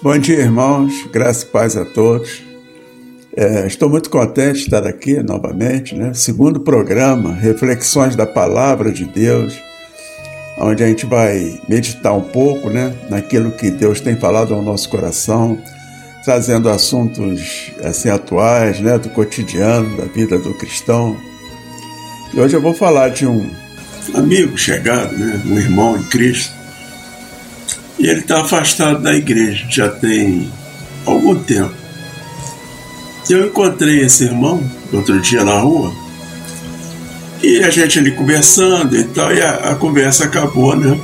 Bom dia, irmãos. Graça e paz a todos. É, estou muito contente de estar aqui novamente, né? Segundo programa, Reflexões da Palavra de Deus, onde a gente vai meditar um pouco, né, naquilo que Deus tem falado ao nosso coração, trazendo assuntos assim atuais, né, do cotidiano, da vida do cristão. E hoje eu vou falar de um amigo chegado, né, um irmão em Cristo, e ele está afastado da igreja, já tem algum tempo. Eu encontrei esse irmão outro dia na rua, e a gente ali conversando e tal, e a, a conversa acabou, né?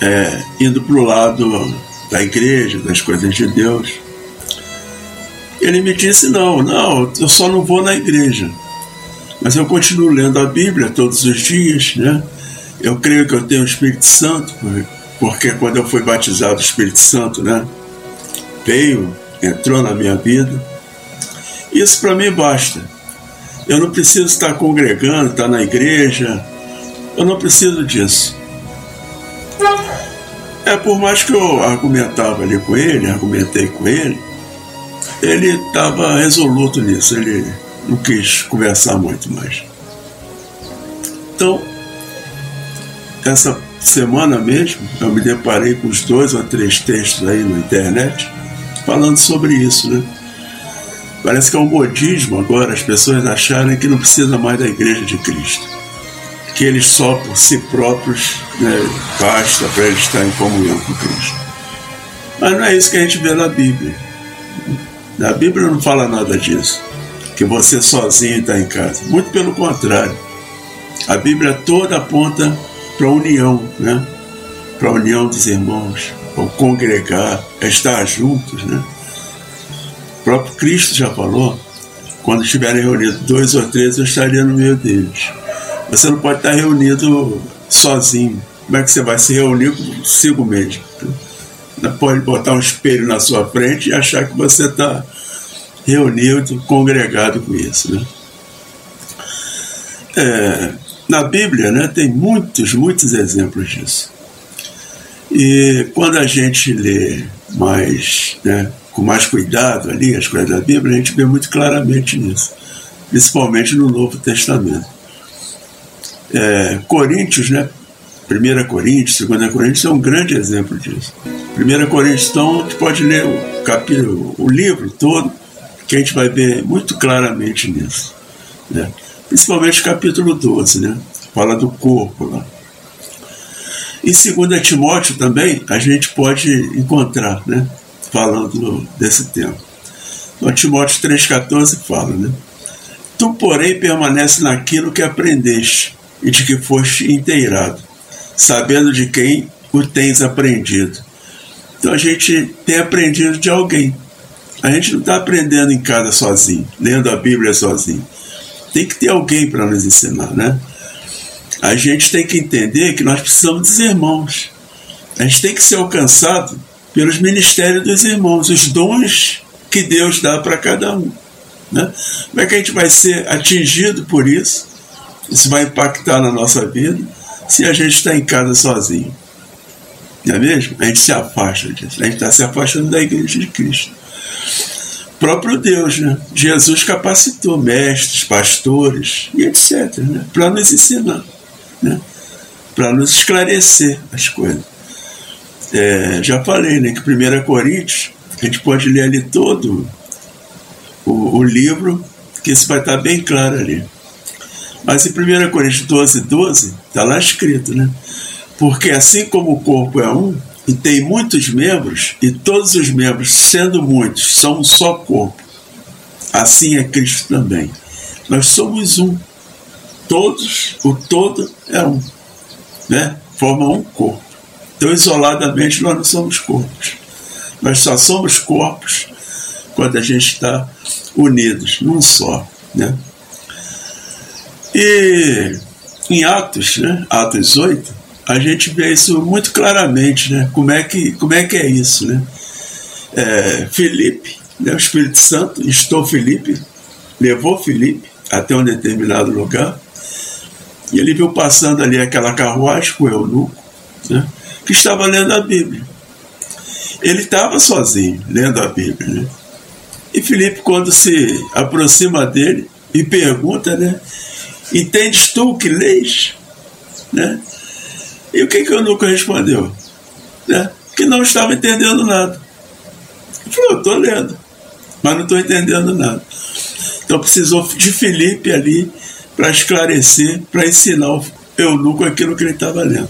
É, indo para o lado da igreja, das coisas de Deus. Ele me disse: Não, não, eu só não vou na igreja. Mas eu continuo lendo a Bíblia todos os dias, né? Eu creio que eu tenho o Espírito Santo, porque quando eu fui batizado, o Espírito Santo, né, veio, entrou na minha vida. Isso para mim basta. Eu não preciso estar congregando, estar na igreja. Eu não preciso disso. É por mais que eu argumentava ali com ele, argumentei com ele, ele estava resoluto nisso, ele não quis conversar muito mais. Então, essa semana mesmo, eu me deparei com os dois ou três textos aí na internet falando sobre isso, né? Parece que é um modismo agora as pessoas acharem que não precisa mais da igreja de Cristo. Que eles só por si próprios né, basta para eles estar em comunhão com Cristo. Mas não é isso que a gente vê na Bíblia. Na Bíblia não fala nada disso. Que você sozinho está em casa. Muito pelo contrário. A Bíblia toda aponta para a união, né? para a união dos irmãos, para o congregar, estar juntos. Né? O próprio Cristo já falou: quando estiverem reunidos dois ou três, eu estaria no meio deles. Você não pode estar reunido sozinho. Como é que você vai se reunir consigo mesmo? Não pode botar um espelho na sua frente e achar que você está reunido, congregado com isso. Né? É, na Bíblia né, tem muitos, muitos exemplos disso. E quando a gente lê mais, né, com mais cuidado ali as coisas da Bíblia, a gente vê muito claramente nisso, principalmente no Novo Testamento. É, Coríntios, né, 1 Coríntios, 2 Coríntios é um grande exemplo disso. 1 Coríntios, então, a gente pode ler o capítulo, o livro todo, que a gente vai ver muito claramente nisso. Né? Principalmente capítulo 12, né? Fala do corpo lá. Em 2 Timóteo também a gente pode encontrar, né? Falando desse tema. Então, Timóteo 3,14 fala, né? Tu, porém, permanece naquilo que aprendeste e de que foste inteirado, sabendo de quem o tens aprendido. Então a gente tem aprendido de alguém. A gente não está aprendendo em casa sozinho, lendo a Bíblia sozinho tem que ter alguém para nos ensinar, né? A gente tem que entender que nós precisamos dos irmãos. A gente tem que ser alcançado pelos ministérios dos irmãos, os dons que Deus dá para cada um. Né? Como é que a gente vai ser atingido por isso? Isso vai impactar na nossa vida se a gente está em casa sozinho. Não é mesmo? A gente se afasta disso. A gente está se afastando da igreja de Cristo próprio Deus, né? Jesus capacitou mestres, pastores e etc, né? para nos ensinar, né? para nos esclarecer as coisas. É, já falei né, que 1 Coríntios, a gente pode ler ali todo o, o livro, que isso vai estar bem claro ali. Mas em 1 Coríntios 12, 12, está lá escrito, né? Porque assim como o corpo é um, e tem muitos membros, e todos os membros, sendo muitos, são um só corpo. Assim é Cristo também. Nós somos um. Todos, o todo é um. Né? Formam um corpo. Então, isoladamente, nós não somos corpos. Nós só somos corpos quando a gente está unidos num só. Né? E em Atos, né? Atos 8, a gente vê isso muito claramente, né? Como é que, como é, que é isso, né? É, Felipe, né? o Espírito Santo, estou Felipe, levou Felipe até um determinado lugar e ele viu passando ali aquela carruagem com o eunuco, né? que estava lendo a Bíblia. ele estava sozinho, lendo a Bíblia. Né? E Filipe, quando se aproxima dele e pergunta, né? Entendes tu o que leis? Né? E o que, que o Eunuco respondeu? Né? Que não estava entendendo nada. Ele falou, estou lendo, mas não estou entendendo nada. Então precisou de Felipe ali para esclarecer, para ensinar o eunuco aquilo que ele estava lendo.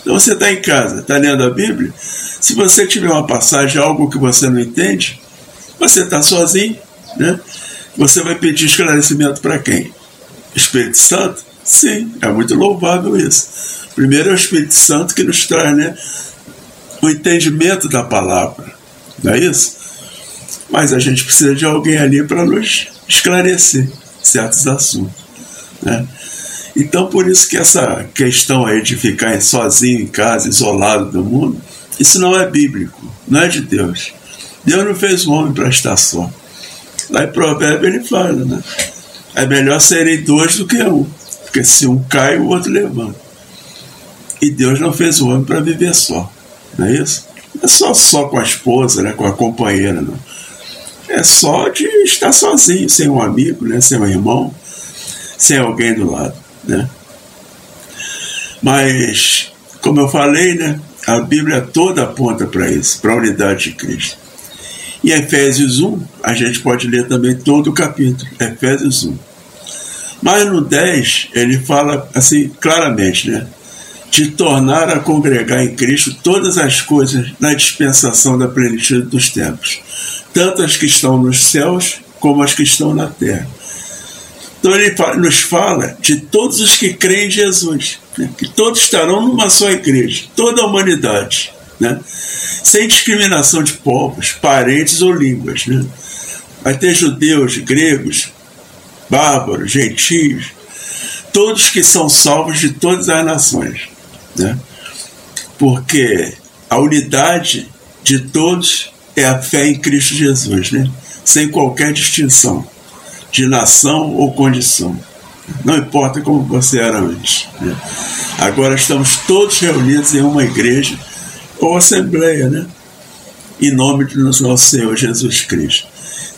Então você está em casa, está lendo a Bíblia. Se você tiver uma passagem, algo que você não entende, você está sozinho, né? Você vai pedir esclarecimento para quem? Espírito Santo? Sim, é muito louvável isso. Primeiro é o Espírito Santo que nos traz né, o entendimento da palavra, não é isso? Mas a gente precisa de alguém ali para nos esclarecer certos assuntos. Né? Então, por isso que essa questão aí de ficar sozinho em casa, isolado do mundo, isso não é bíblico, não é de Deus. Deus não fez o homem para estar só. Lá em Provérbio ele fala, né? É melhor serem dois do que um, porque se um cai, o outro levanta. E Deus não fez o homem para viver só, não é isso? Não é só, só com a esposa, né? com a companheira, não. É só de estar sozinho, sem um amigo, né? sem um irmão, sem alguém do lado. Né? Mas, como eu falei, né? a Bíblia toda aponta para isso, para a unidade de Cristo. Em Efésios 1, a gente pode ler também todo o capítulo, Efésios 1. Mas no 10, ele fala assim claramente, né? De tornar a congregar em Cristo todas as coisas na dispensação da plenitude dos tempos, tanto as que estão nos céus como as que estão na terra. Então ele nos fala de todos os que creem em Jesus, né? que todos estarão numa só igreja, toda a humanidade né? sem discriminação de povos, parentes ou línguas. Né? Vai ter judeus, gregos, bárbaros, gentios, todos que são salvos de todas as nações. Né? Porque a unidade de todos é a fé em Cristo Jesus, né? sem qualquer distinção de nação ou condição. Não importa como você era antes. Né? Agora estamos todos reunidos em uma igreja ou assembleia, né? Em nome do nosso Senhor Jesus Cristo.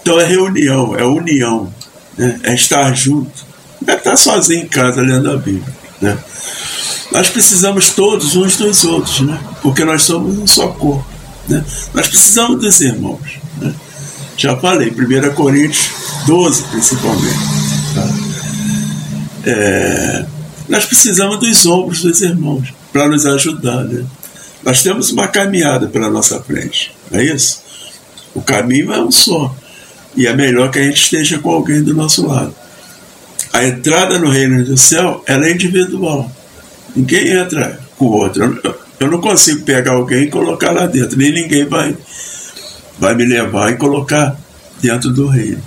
Então é reunião, é união, né? é estar junto. Não é estar sozinho em casa lendo a Bíblia. Né? Nós precisamos todos uns dos outros, né? porque nós somos um só corpo. Né? Nós precisamos dos irmãos. Né? Já falei, 1 Coríntios 12, principalmente. Tá? É, nós precisamos dos ombros dos irmãos para nos ajudar. Né? Nós temos uma caminhada pela nossa frente, não é isso? O caminho é um só. E é melhor que a gente esteja com alguém do nosso lado. A entrada no reino do céu ela é individual. Ninguém entra com o outro. Eu não consigo pegar alguém e colocar lá dentro. Nem ninguém vai, vai me levar e colocar dentro do reino.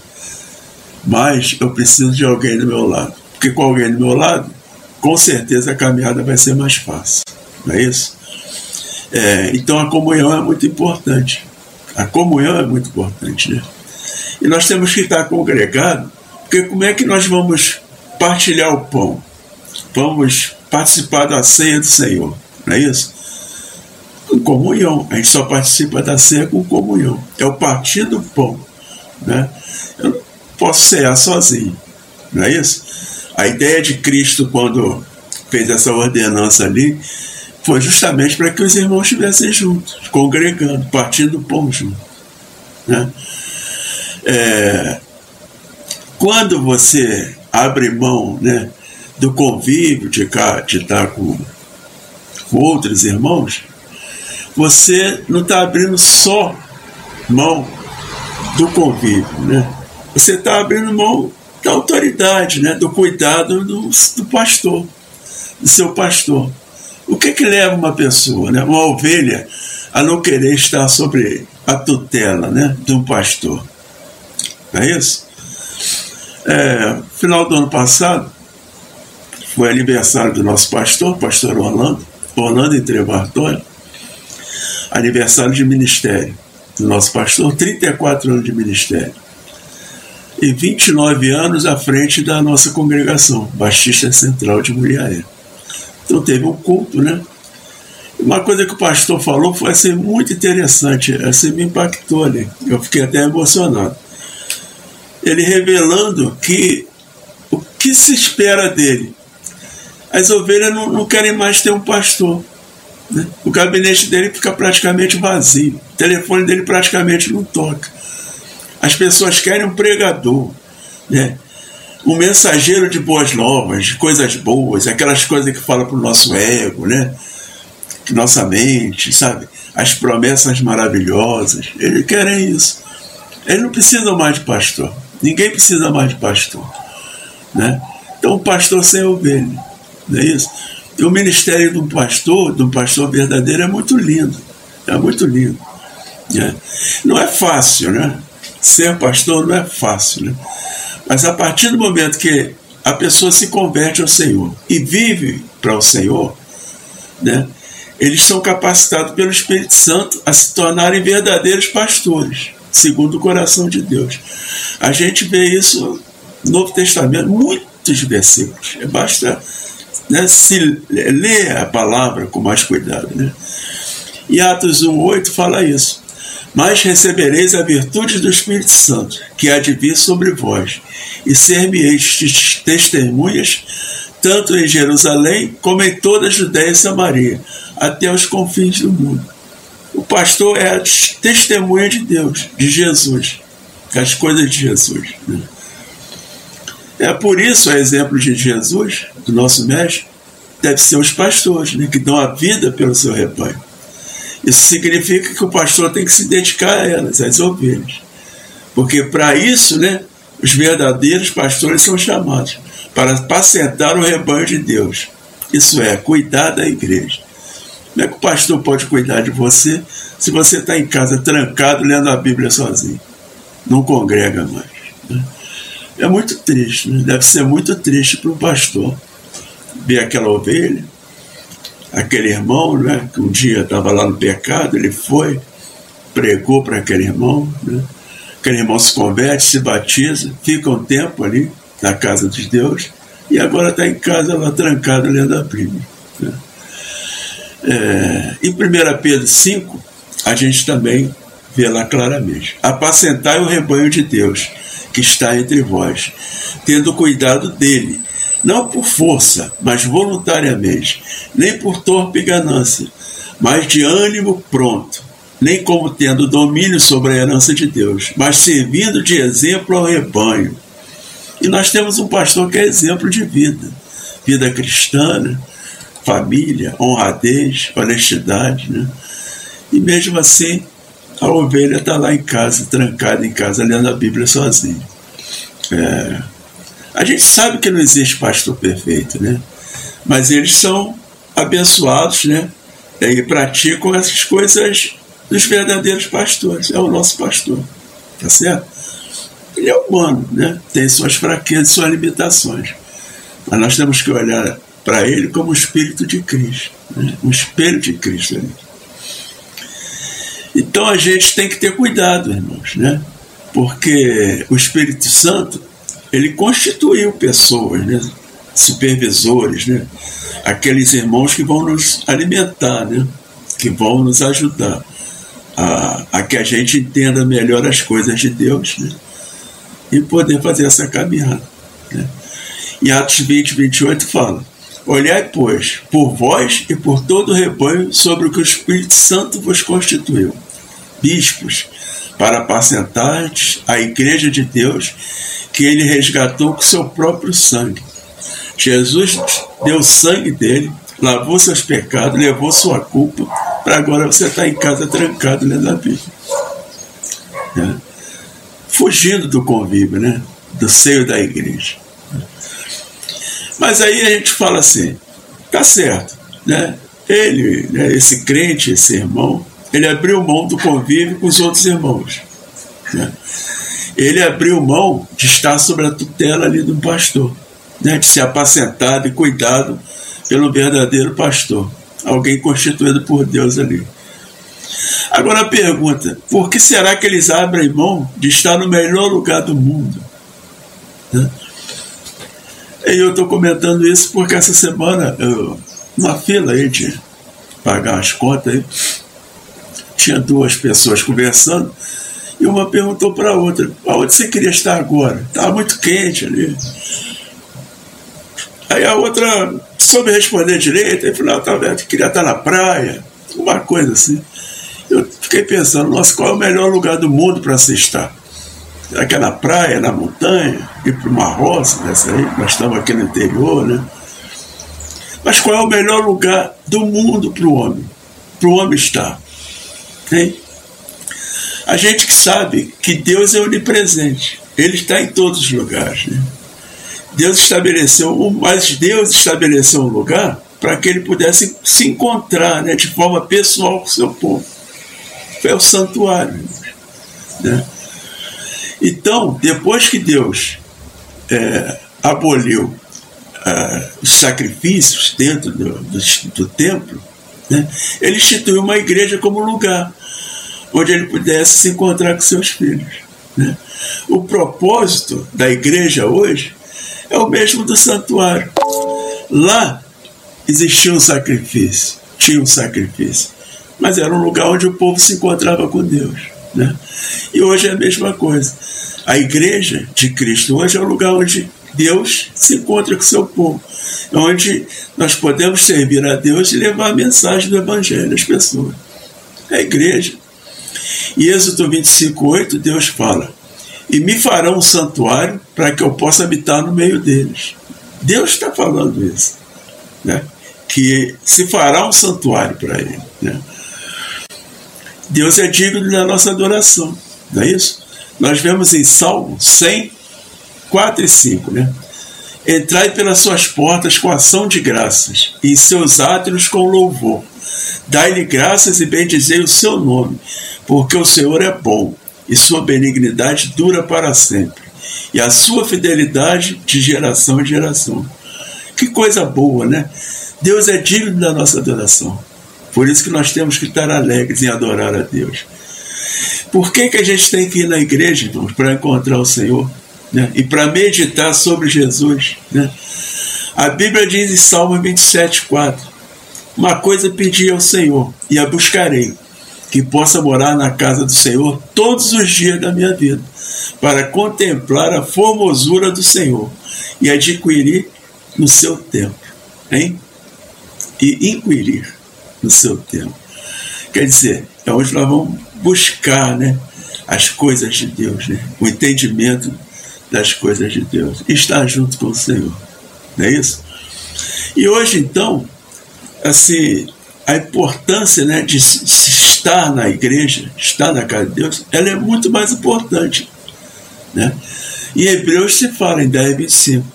Mas eu preciso de alguém do meu lado. Porque com alguém do meu lado, com certeza a caminhada vai ser mais fácil. Não é isso? É, então a comunhão é muito importante. A comunhão é muito importante, né? E nós temos que estar congregados, porque como é que nós vamos partilhar o pão? Vamos participar da ceia do Senhor, não é isso? Com comunhão. A gente só participa da ceia com comunhão. É o partir do pão, né? Eu não posso cear sozinho, não é isso? A ideia de Cristo, quando fez essa ordenança ali, foi justamente para que os irmãos estivessem juntos, congregando, partindo o pão junto. Né? É, quando você abre mão né, do convívio de, de estar com, com outros irmãos, você não está abrindo só mão do convívio, né? Você está abrindo mão da autoridade, né? Do cuidado do, do pastor, do seu pastor. O que, que leva uma pessoa, né, uma ovelha, a não querer estar sobre a tutela né, de um pastor? É isso? É, final do ano passado, foi aniversário do nosso pastor, pastor Orlando, Orlando Entrebartoli, aniversário de ministério do nosso pastor, 34 anos de ministério. E 29 anos à frente da nossa congregação, Baixista Central de Muriaé. Então teve um culto, né? Uma coisa que o pastor falou foi assim, muito interessante, assim, me impactou ali. Eu fiquei até emocionado. Ele revelando que o que se espera dele. As ovelhas não, não querem mais ter um pastor. Né? O gabinete dele fica praticamente vazio. O telefone dele praticamente não toca. As pessoas querem um pregador. Né? um mensageiro de boas novas, de coisas boas, aquelas coisas que fala para o nosso ego, né? Nossa mente, sabe? As promessas maravilhosas. Eles querem isso. Eles não precisam mais de pastor. Ninguém precisa mais de pastor. Né? Então, pastor sem ovelha. Não é isso? E o ministério um pastor, um pastor verdadeiro, é muito lindo. É muito lindo. Né? Não é fácil, né? Ser pastor não é fácil, né? Mas a partir do momento que a pessoa se converte ao Senhor e vive para o Senhor, né, eles são capacitados pelo Espírito Santo a se tornarem verdadeiros pastores, segundo o coração de Deus. A gente vê isso no Novo Testamento, muitos versículos. Basta né, se ler a palavra com mais cuidado. Né? E Atos 1,8 fala isso mas recebereis a virtude do Espírito Santo, que há de vir sobre vós, e ser-me-eis testemunhas, tanto em Jerusalém como em toda a Judéia e Samaria, até os confins do mundo. O pastor é testemunha de Deus, de Jesus, das coisas de Jesus. Né? É por isso, a exemplo de Jesus, do nosso mestre, deve ser os pastores, né, que dão a vida pelo seu rebanho. Isso significa que o pastor tem que se dedicar a elas, às ovelhas. Porque para isso, né, os verdadeiros pastores são chamados para apacentar o rebanho de Deus. Isso é, cuidar da igreja. Como é que o pastor pode cuidar de você se você está em casa trancado lendo a Bíblia sozinho? Não congrega mais. Né? É muito triste, né? deve ser muito triste para o pastor ver aquela ovelha aquele irmão, né, que um dia estava lá no pecado, ele foi, pregou para aquele irmão, né, aquele irmão se converte, se batiza, fica um tempo ali na casa de Deus e agora está em casa lá trancado lendo a Bíblia. Né. É, em 1 Pedro 5, a gente também vê lá claramente: apacentai o rebanho de Deus que está entre vós, tendo cuidado dele não por força, mas voluntariamente, nem por torpe ganância, mas de ânimo pronto, nem como tendo domínio sobre a herança de Deus, mas servindo de exemplo ao rebanho. E nós temos um pastor que é exemplo de vida, vida cristã, né? Família, honradez, honestidade, né? E mesmo assim, a ovelha está lá em casa, trancada em casa, lendo a Bíblia sozinha. É, a gente sabe que não existe pastor perfeito, né? Mas eles são abençoados, né? E praticam essas coisas dos verdadeiros pastores. É o nosso pastor, tá certo? Ele é humano, né? Tem suas fraquezas, suas limitações. Mas nós temos que olhar para ele como o Espírito de Cristo, né? um espelho de Cristo ali. Então a gente tem que ter cuidado, irmãos, né? Porque o Espírito Santo ele constituiu pessoas, né? supervisores, né? aqueles irmãos que vão nos alimentar, né? que vão nos ajudar a, a que a gente entenda melhor as coisas de Deus né? e poder fazer essa caminhada. Né? Em Atos 20, 28 fala: Olhai, pois, por vós e por todo o rebanho sobre o que o Espírito Santo vos constituiu, bispos, para apacentar a igreja de Deus que ele resgatou com seu próprio sangue. Jesus deu sangue dele, lavou seus pecados, levou sua culpa, para agora você estar tá em casa trancado lendo a Bíblia. É. Fugindo do convívio, né? do seio da igreja. Mas aí a gente fala assim, tá certo, né? Ele, né, esse crente, esse irmão, ele abriu mão do convívio com os outros irmãos. Né? ele abriu mão de estar sob a tutela ali do pastor, né, de ser apacentado e cuidado pelo verdadeiro pastor, alguém constituído por Deus ali. Agora a pergunta: por que será que eles abrem mão de estar no melhor lugar do mundo? Né? E eu estou comentando isso porque essa semana, eu, uma fila aí de pagar as contas aí. Tinha duas pessoas conversando e uma perguntou para a outra: aonde você queria estar agora? Estava muito quente ali. Aí a outra soube responder direito, aí falou: não, tá, queria estar na praia, uma coisa assim. Eu fiquei pensando: nossa, qual é o melhor lugar do mundo para se estar? Será que é na praia, na montanha, ir para uma roça dessa aí? Nós estamos aqui no interior, né? Mas qual é o melhor lugar do mundo para o homem? Para o homem estar? Hein? A gente que sabe que Deus é onipresente, Ele está em todos os lugares. Né? Deus estabeleceu, mas Deus estabeleceu um lugar para que ele pudesse se encontrar né, de forma pessoal com o seu povo. Foi o santuário. Né? Então, depois que Deus é, aboliu é, os sacrifícios dentro do, do, do templo, né, ele instituiu uma igreja como lugar onde ele pudesse se encontrar com seus filhos. Né? O propósito da igreja hoje é o mesmo do santuário. Lá existia um sacrifício, tinha um sacrifício, mas era um lugar onde o povo se encontrava com Deus. Né? E hoje é a mesma coisa. A igreja de Cristo hoje é o lugar onde Deus se encontra com seu povo, onde nós podemos servir a Deus e levar a mensagem do Evangelho às pessoas. É a igreja. E Êxodo 25, 8, Deus fala: E me farão um santuário para que eu possa habitar no meio deles. Deus está falando isso. Né? Que se fará um santuário para ele. Né? Deus é digno da nossa adoração, não é isso? Nós vemos em Salmo 100, 4 e 5, né? Entrai pelas suas portas com ação de graças, e em seus átrios com louvor. Dai-lhe graças e bendizei o seu nome, porque o Senhor é bom e sua benignidade dura para sempre, e a sua fidelidade de geração em geração. Que coisa boa, né? Deus é digno da nossa adoração. Por isso que nós temos que estar alegres em adorar a Deus. Por que, que a gente tem que ir na igreja, irmãos, para encontrar o Senhor? Né? E para meditar sobre Jesus? Né? A Bíblia diz em Salmo 27, 4: Uma coisa pedi ao Senhor, e a buscarei, que possa morar na casa do Senhor todos os dias da minha vida, para contemplar a formosura do Senhor e adquirir no seu tempo, hein? E inquirir no seu tempo. Quer dizer, é onde nós vamos buscar, né? As coisas de Deus, né? O entendimento das coisas de Deus. Estar junto com o Senhor. Não é isso? E hoje, então, assim, a importância né, de estar na igreja, estar na casa de Deus, ela é muito mais importante. Né? Em Hebreus se fala em 10, 25,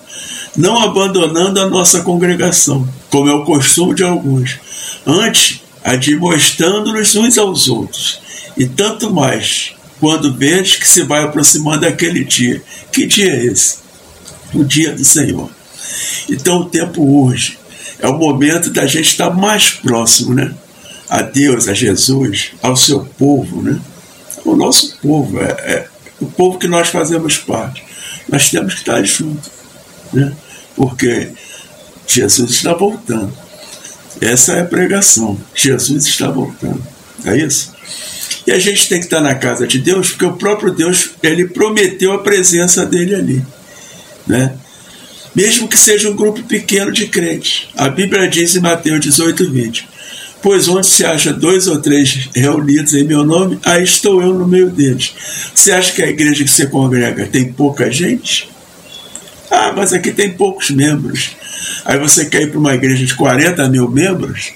não abandonando a nossa congregação, como é o costume de alguns, antes admoestando-nos uns aos outros, e tanto mais quando vês que se vai aproximando aquele dia. Que dia é esse? O dia do Senhor. Então o tempo urge. É o momento da gente estar mais próximo, né? A Deus, a Jesus, ao seu povo, né? O nosso povo, é, é o povo que nós fazemos parte. Nós temos que estar juntos, né? Porque Jesus está voltando. Essa é a pregação. Jesus está voltando. É isso? E a gente tem que estar na casa de Deus, porque o próprio Deus, ele prometeu a presença dele ali, né? Mesmo que seja um grupo pequeno de crentes. A Bíblia diz em Mateus 18, 20: Pois onde se acha dois ou três reunidos em meu nome, aí estou eu no meio deles. Você acha que a igreja que você congrega tem pouca gente? Ah, mas aqui tem poucos membros. Aí você quer ir para uma igreja de 40 mil membros,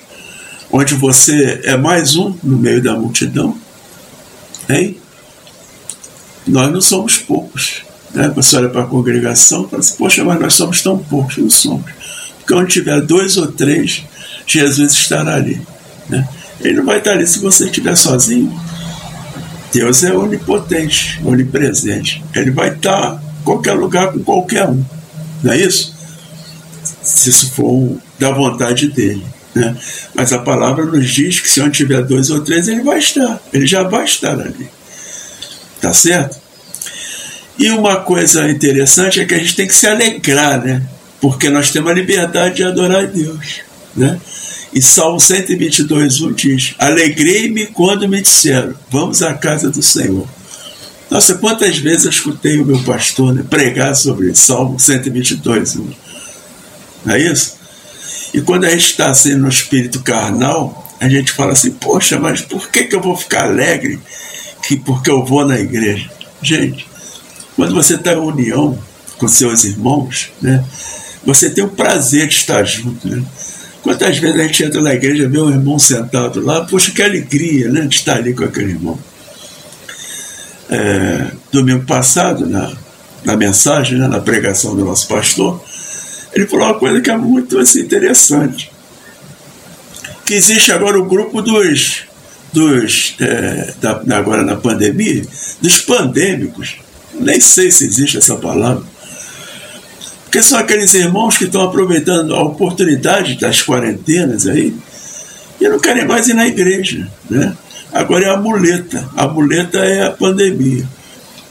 onde você é mais um no meio da multidão? Hein? Nós não somos poucos. Né? Você olha para a congregação e fala assim, poxa, mas nós somos tão poucos, não somos. Porque onde tiver dois ou três, Jesus estará ali. Né? Ele não vai estar ali se você estiver sozinho. Deus é onipotente, onipresente. Ele vai estar qualquer lugar com qualquer um. Não é isso? Se isso for da vontade dele. Né? Mas a palavra nos diz que se onde tiver dois ou três, ele vai estar. Ele já vai estar ali. Tá certo? E uma coisa interessante é que a gente tem que se alegrar, né? Porque nós temos a liberdade de adorar a Deus, né? E Salmo 122, 1 diz: Alegrei-me quando me disseram, vamos à casa do Senhor. Nossa, quantas vezes eu escutei o meu pastor né, pregar sobre Salmo 122, 1. Não é isso? E quando a gente está assim no espírito carnal, a gente fala assim: Poxa, mas por que, que eu vou ficar alegre que porque eu vou na igreja? Gente, quando você está em união com seus irmãos, né, você tem o prazer de estar junto. Né? Quantas vezes a gente entra na igreja, vê um irmão sentado lá, poxa, que alegria né, de estar ali com aquele irmão. É, domingo passado, na, na mensagem, né, na pregação do nosso pastor, ele falou uma coisa que é muito assim, interessante. Que existe agora o grupo dos, dos é, da, agora na pandemia, dos pandêmicos. Nem sei se existe essa palavra porque são aqueles irmãos que estão aproveitando a oportunidade das quarentenas aí e não querem mais ir na igreja. Né? Agora é a muleta. A muleta é a pandemia,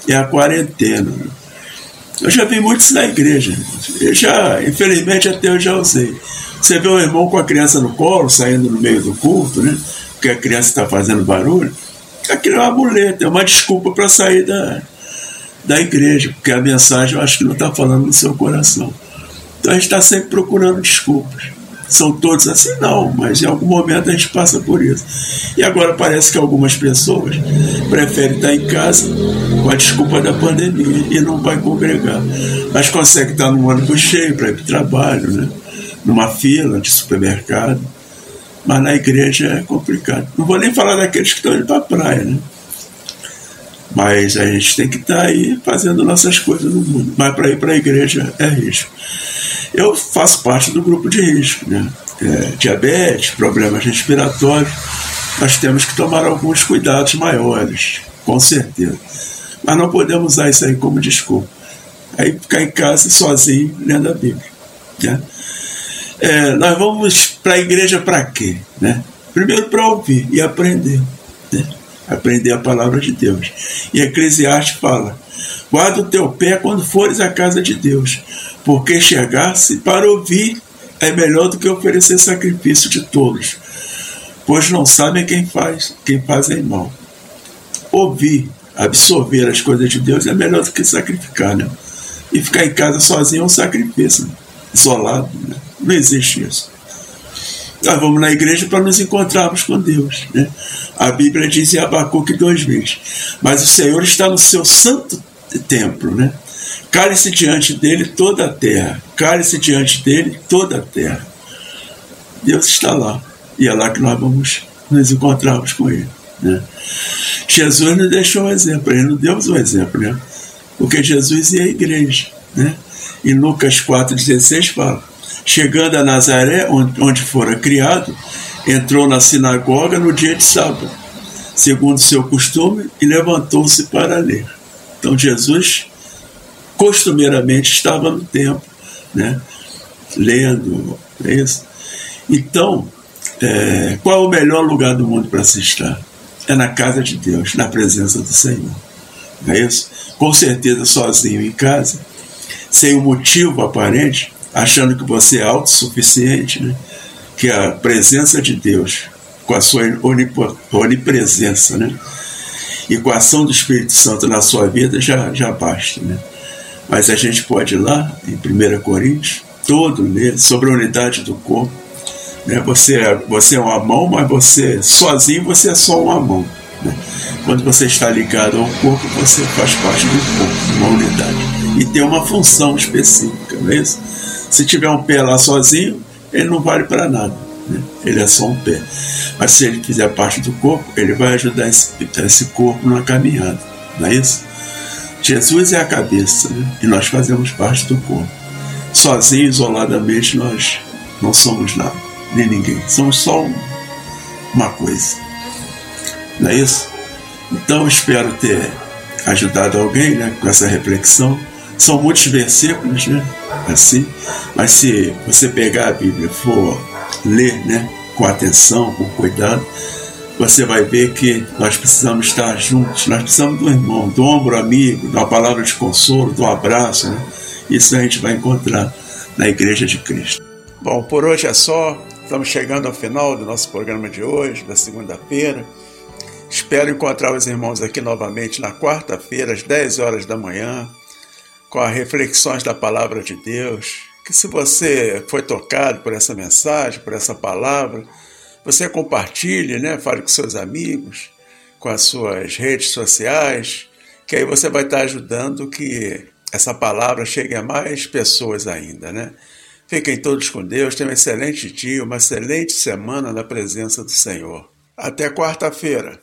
é a quarentena. Eu já vi muitos na igreja. Eu já, infelizmente, até eu já usei. Você vê um irmão com a criança no colo, saindo no meio do culto, né? Porque a criança está fazendo barulho. Aquilo é uma muleta, é uma desculpa para sair da, da igreja, porque a mensagem eu acho que não está falando no seu coração. Então a gente está sempre procurando desculpas. São todos assim? Não, mas em algum momento a gente passa por isso. E agora parece que algumas pessoas preferem estar em casa com a desculpa da pandemia e não vai congregar. Mas consegue estar num ônibus cheio para ir para o trabalho, né? numa fila de supermercado. Mas na igreja é complicado. Não vou nem falar daqueles que estão indo para a praia, né? Mas a gente tem que estar aí fazendo nossas coisas no mundo. Mas para ir para a igreja é risco. Eu faço parte do grupo de risco, né? É, diabetes, problemas respiratórios. Nós temos que tomar alguns cuidados maiores, com certeza. Mas não podemos usar isso aí como desculpa. Aí ficar em casa sozinho lendo a Bíblia. Né? É, nós vamos para a igreja para quê? Né? Primeiro para ouvir e aprender. Né? Aprender a palavra de Deus. E Eclesiastes fala: guarda o teu pé quando fores à casa de Deus, porque chegar-se para ouvir é melhor do que oferecer sacrifício de todos, pois não sabem quem faz, quem fazem mal. Ouvir, absorver as coisas de Deus é melhor do que sacrificar, né? E ficar em casa sozinho é um sacrifício, isolado, né? Não existe isso. Nós vamos na igreja para nos encontrarmos com Deus. Né? A Bíblia diz em Abacuque duas vezes. Mas o Senhor está no seu santo templo. Né? Cale-se diante dele toda a terra. Cale-se diante dele toda a terra. Deus está lá. E é lá que nós vamos nos encontrarmos com ele. Né? Jesus nos deixou um exemplo, ele nos deu um exemplo, né? porque Jesus ia à igreja. Né? E Lucas 4,16 fala: Chegando a Nazaré, onde fora criado, entrou na sinagoga no dia de sábado, segundo seu costume, e levantou-se para ler. Então Jesus costumeiramente estava no templo, né, lendo, é isso. Então, é, qual é o melhor lugar do mundo para se estar? É na casa de Deus, na presença do Senhor. Não é isso? Com certeza sozinho em casa, sem um motivo aparente, achando que você é autossuficiente, né? que a presença de Deus, com a sua onipresença, né? e com a ação do Espírito Santo na sua vida já, já basta. Né? Mas a gente pode ir lá, em 1 Coríntios, todo ler sobre a unidade do corpo. Né? Você, é, você é uma mão, mas você sozinho você é só uma mão. Né? Quando você está ligado ao corpo, você faz parte do corpo, uma unidade. E tem uma função específica, não é isso? Se tiver um pé lá sozinho, ele não vale para nada. Né? Ele é só um pé. Mas se ele fizer parte do corpo, ele vai ajudar esse, esse corpo na caminhada. Não é isso? Jesus é a cabeça né? e nós fazemos parte do corpo. Sozinho, isoladamente, nós não somos nada, nem ninguém. Somos só um, uma coisa. Não é isso? Então, espero ter ajudado alguém né, com essa reflexão. São muitos versículos, né? Assim, mas se você pegar a Bíblia e for ler, né? Com atenção, com cuidado, você vai ver que nós precisamos estar juntos, nós precisamos do irmão, do ombro amigo, da palavra de consolo, do abraço, né? Isso a gente vai encontrar na Igreja de Cristo. Bom, por hoje é só. Estamos chegando ao final do nosso programa de hoje, da segunda-feira. Espero encontrar os irmãos aqui novamente na quarta-feira, às 10 horas da manhã, com as reflexões da palavra de Deus. Que se você foi tocado por essa mensagem, por essa palavra, você compartilhe, né? Fale com seus amigos, com as suas redes sociais, que aí você vai estar ajudando que essa palavra chegue a mais pessoas ainda, né? Fiquem todos com Deus, tenham um excelente dia, uma excelente semana na presença do Senhor. Até quarta-feira.